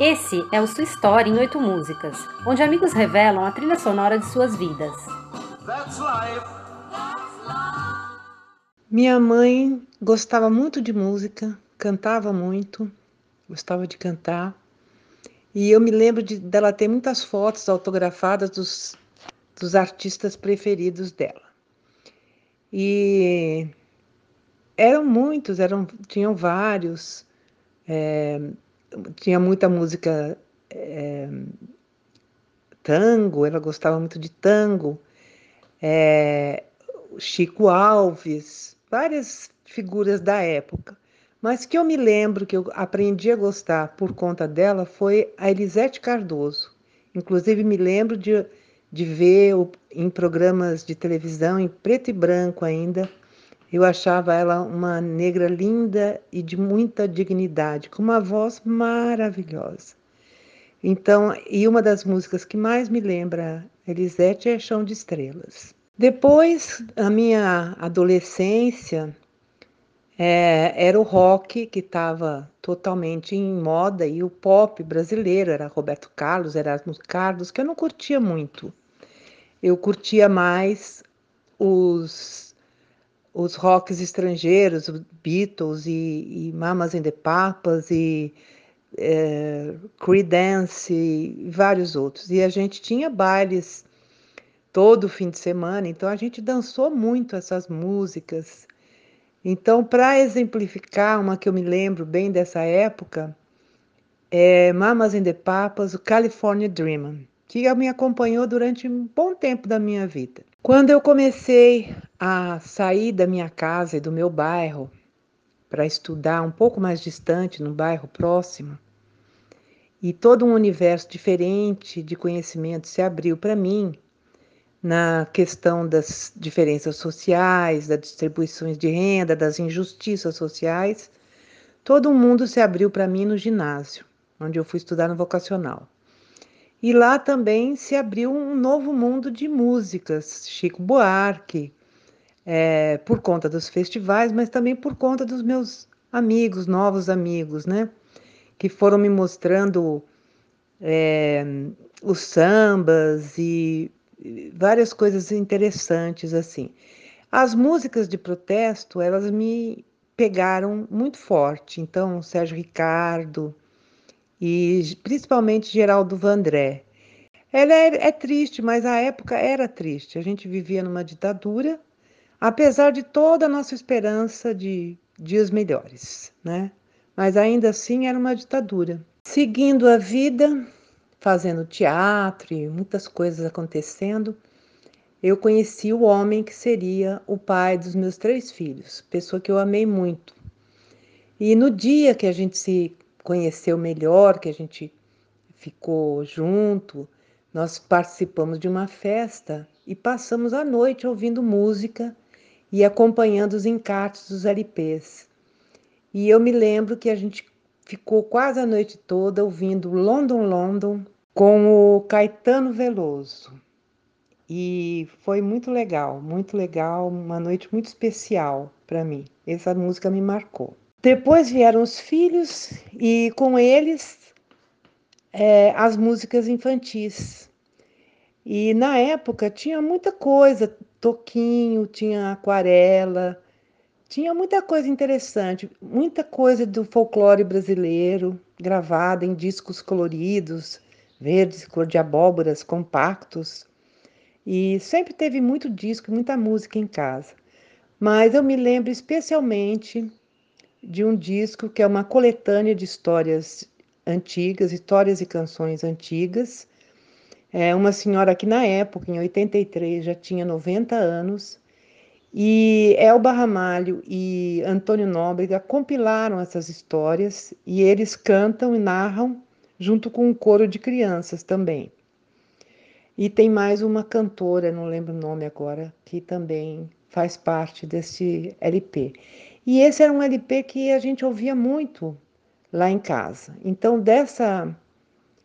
Esse é o Sua História em Oito Músicas, onde amigos revelam a trilha sonora de suas vidas. Minha mãe gostava muito de música, cantava muito, gostava de cantar. E eu me lembro de, dela ter muitas fotos autografadas dos, dos artistas preferidos dela. E eram muitos, eram, tinham vários. É, tinha muita música é, tango, ela gostava muito de tango, é, Chico Alves, várias figuras da época. Mas que eu me lembro que eu aprendi a gostar por conta dela foi a Elisete Cardoso. Inclusive me lembro de, de ver em programas de televisão em preto e branco ainda eu achava ela uma negra linda e de muita dignidade, com uma voz maravilhosa. Então, e uma das músicas que mais me lembra Elisete é Chão de Estrelas. Depois, a minha adolescência é, era o rock que estava totalmente em moda e o pop brasileiro era Roberto Carlos, Erasmo Carlos, que eu não curtia muito. Eu curtia mais os os rocks estrangeiros, Beatles e, e Mamas and the Papas e é, Creedence e vários outros. E a gente tinha bailes todo fim de semana, então a gente dançou muito essas músicas. Então, para exemplificar uma que eu me lembro bem dessa época, é Mamas and the Papas, o California Dreamin', que me acompanhou durante um bom tempo da minha vida. Quando eu comecei a sair da minha casa e do meu bairro para estudar um pouco mais distante, no bairro próximo, e todo um universo diferente de conhecimento se abriu para mim na questão das diferenças sociais, das distribuições de renda, das injustiças sociais. Todo mundo se abriu para mim no ginásio, onde eu fui estudar no vocacional. E lá também se abriu um novo mundo de músicas, Chico Buarque, é, por conta dos festivais, mas também por conta dos meus amigos, novos amigos, né? Que foram me mostrando é, os sambas e várias coisas interessantes assim. As músicas de protesto, elas me pegaram muito forte. Então, Sérgio Ricardo, e principalmente Geraldo Vandré. Ela é, é triste, mas a época era triste. A gente vivia numa ditadura, apesar de toda a nossa esperança de dias melhores, né? Mas ainda assim era uma ditadura. Seguindo a vida, fazendo teatro e muitas coisas acontecendo, eu conheci o homem que seria o pai dos meus três filhos, pessoa que eu amei muito. E no dia que a gente se conheceu melhor, que a gente ficou junto, nós participamos de uma festa e passamos a noite ouvindo música e acompanhando os encartes dos LPs. E eu me lembro que a gente ficou quase a noite toda ouvindo London London com o Caetano Veloso. E foi muito legal, muito legal, uma noite muito especial para mim. Essa música me marcou. Depois vieram os filhos e com eles é, as músicas infantis. E na época tinha muita coisa, toquinho, tinha aquarela, tinha muita coisa interessante, muita coisa do folclore brasileiro gravada em discos coloridos, verdes, cor de abóboras, compactos. E sempre teve muito disco, muita música em casa. Mas eu me lembro especialmente de um disco que é uma coletânea de histórias antigas, histórias e canções antigas. É uma senhora que na época, em 83, já tinha 90 anos, e Elba Ramalho e Antônio Nóbrega compilaram essas histórias e eles cantam e narram junto com um coro de crianças também. E tem mais uma cantora, não lembro o nome agora, que também faz parte desse LP. E esse era um LP que a gente ouvia muito lá em casa. Então, dessa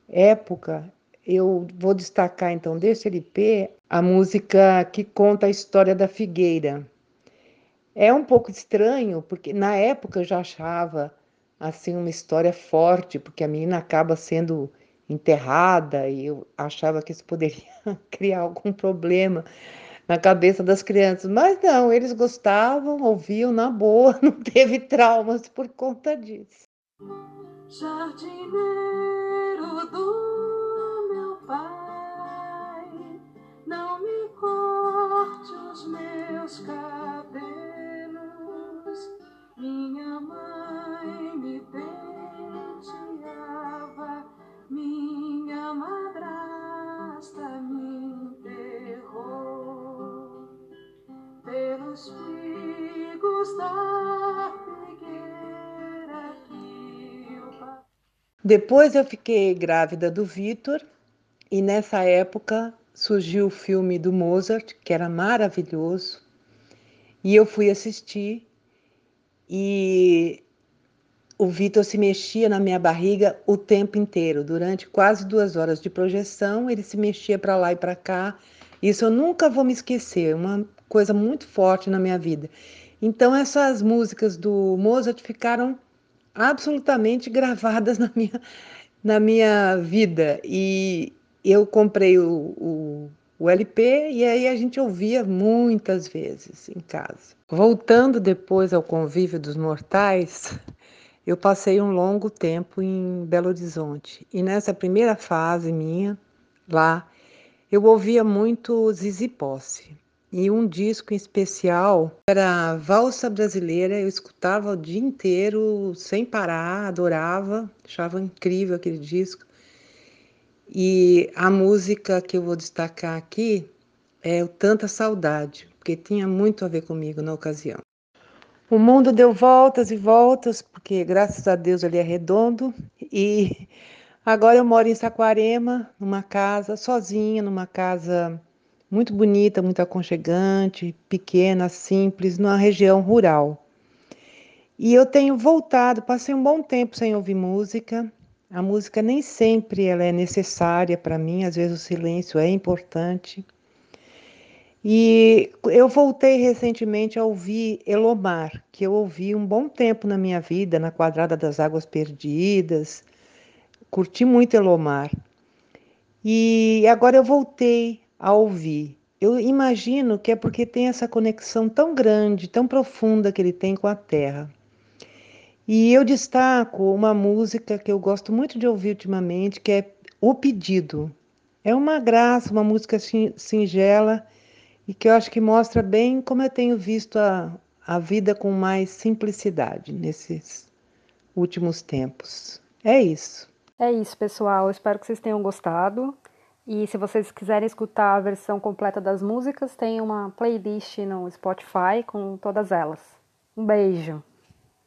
época, eu vou destacar então desse LP a música que conta a história da figueira. É um pouco estranho, porque na época eu já achava assim uma história forte, porque a menina acaba sendo enterrada e eu achava que isso poderia criar algum problema na cabeça das crianças, mas não, eles gostavam, ouviam na boa, não teve traumas por conta disso. Jardineiro do meu pai, Depois eu fiquei grávida do Vitor e nessa época surgiu o filme do Mozart, que era maravilhoso, e eu fui assistir e o Vitor se mexia na minha barriga o tempo inteiro, durante quase duas horas de projeção, ele se mexia para lá e para cá. Isso eu nunca vou me esquecer, uma coisa muito forte na minha vida. Então essas músicas do Mozart ficaram absolutamente gravadas na minha, na minha vida. E eu comprei o, o, o LP e aí a gente ouvia muitas vezes em casa. Voltando depois ao convívio dos mortais, eu passei um longo tempo em Belo Horizonte. E nessa primeira fase minha, lá, eu ouvia muito Zizi Posse. E um disco em especial era Valsa Brasileira. Eu escutava o dia inteiro, sem parar, adorava, achava incrível aquele disco. E a música que eu vou destacar aqui é o Tanta Saudade, porque tinha muito a ver comigo na ocasião. O mundo deu voltas e voltas, porque graças a Deus ele é redondo, e agora eu moro em Saquarema, numa casa, sozinha, numa casa muito bonita, muito aconchegante, pequena, simples, numa região rural. E eu tenho voltado, passei um bom tempo sem ouvir música. A música nem sempre ela é necessária para mim, às vezes o silêncio é importante. E eu voltei recentemente a ouvir Elomar, que eu ouvi um bom tempo na minha vida, na Quadrada das Águas Perdidas. Curti muito Elomar. E agora eu voltei a ouvir. Eu imagino que é porque tem essa conexão tão grande, tão profunda que ele tem com a terra. E eu destaco uma música que eu gosto muito de ouvir ultimamente, que é O Pedido. É uma graça, uma música singela e que eu acho que mostra bem como eu tenho visto a, a vida com mais simplicidade nesses últimos tempos. É isso. É isso, pessoal. Espero que vocês tenham gostado. E se vocês quiserem escutar a versão completa das músicas, tem uma playlist no Spotify com todas elas. Um beijo!